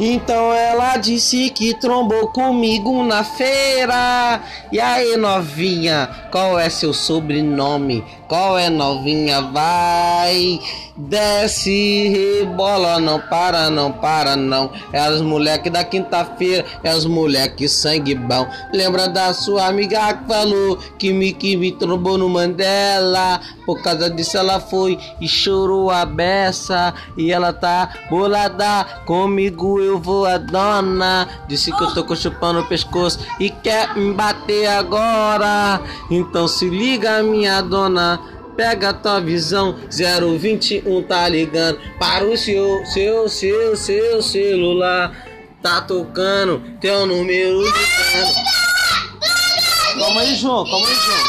Então ela disse que trombou comigo na feira. E aí, novinha, qual é seu sobrenome? Qual é novinha? Vai, desce, rebola, não para, não para, não. É as moleque da quinta-feira, é as moleque sangue bom. Lembra da sua amiga que falou que me, que me trombou no Mandela? Por causa disso ela foi e chorou a beça. E ela tá bolada comigo, eu vou a dona. Disse que eu tô com chupando o pescoço e quer me bater agora. Então se liga, minha dona. Pega a tua visão, 021 tá ligando para o seu, seu, seu, seu celular. Tá tocando teu número de cano. Calma aí, João, calma aí, João.